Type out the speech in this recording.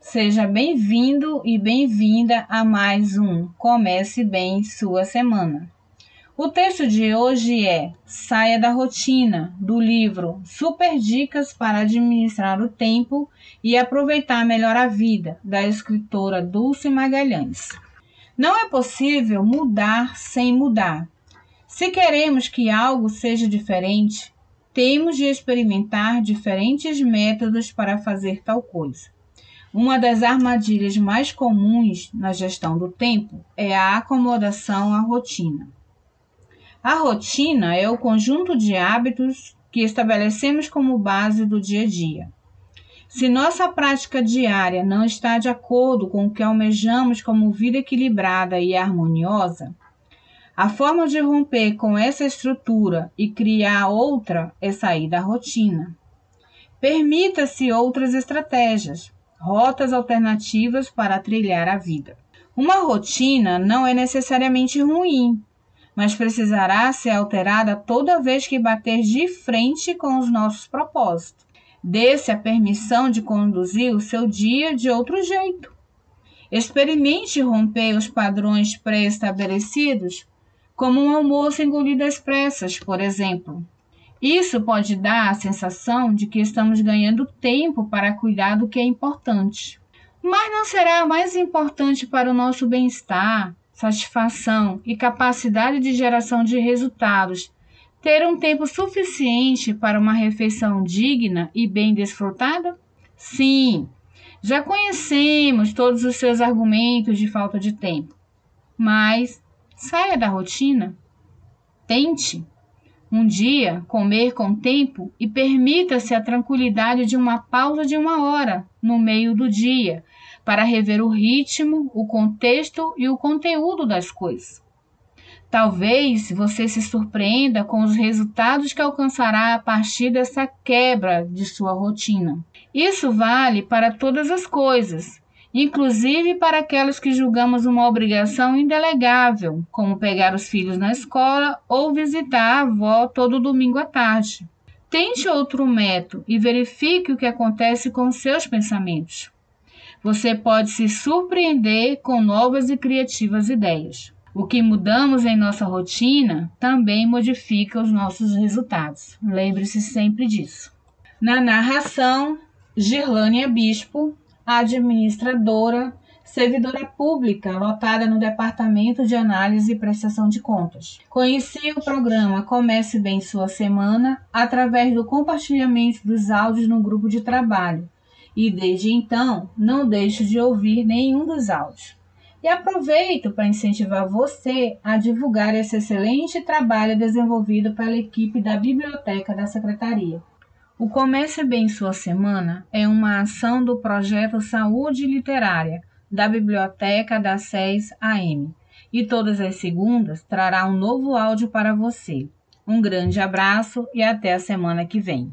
Seja bem-vindo e bem-vinda a mais um Comece Bem Sua Semana. O texto de hoje é Saia da Rotina, do livro Super Dicas para Administrar o Tempo e Aproveitar Melhor a Vida, da escritora Dulce Magalhães. Não é possível mudar sem mudar. Se queremos que algo seja diferente, temos de experimentar diferentes métodos para fazer tal coisa. Uma das armadilhas mais comuns na gestão do tempo é a acomodação à rotina. A rotina é o conjunto de hábitos que estabelecemos como base do dia a dia. Se nossa prática diária não está de acordo com o que almejamos como vida equilibrada e harmoniosa, a forma de romper com essa estrutura e criar outra é sair da rotina. Permita-se outras estratégias, rotas alternativas para trilhar a vida. Uma rotina não é necessariamente ruim, mas precisará ser alterada toda vez que bater de frente com os nossos propósitos. Dê-se a permissão de conduzir o seu dia de outro jeito. Experimente romper os padrões pré-estabelecidos, como um almoço engolido às pressas, por exemplo. Isso pode dar a sensação de que estamos ganhando tempo para cuidar do que é importante. Mas não será mais importante para o nosso bem-estar, satisfação e capacidade de geração de resultados, ter um tempo suficiente para uma refeição digna e bem desfrutada? Sim, já conhecemos todos os seus argumentos de falta de tempo, mas saia da rotina. Tente um dia comer com tempo e permita-se a tranquilidade de uma pausa de uma hora no meio do dia para rever o ritmo, o contexto e o conteúdo das coisas. Talvez você se surpreenda com os resultados que alcançará a partir dessa quebra de sua rotina. Isso vale para todas as coisas, inclusive para aquelas que julgamos uma obrigação indelegável, como pegar os filhos na escola ou visitar a avó todo domingo à tarde. Tente outro método e verifique o que acontece com seus pensamentos você pode se surpreender com novas e criativas ideias. O que mudamos em nossa rotina também modifica os nossos resultados. Lembre-se sempre disso. Na narração, Girlânia Bispo, administradora, servidora pública lotada no Departamento de Análise e Prestação de Contas. Conheci o programa Comece Bem Sua Semana através do compartilhamento dos áudios no grupo de trabalho e desde então não deixo de ouvir nenhum dos áudios. E aproveito para incentivar você a divulgar esse excelente trabalho desenvolvido pela equipe da Biblioteca da Secretaria. O Comece Bem Sua Semana é uma ação do projeto Saúde Literária da Biblioteca da SES AM e todas as segundas trará um novo áudio para você. Um grande abraço e até a semana que vem.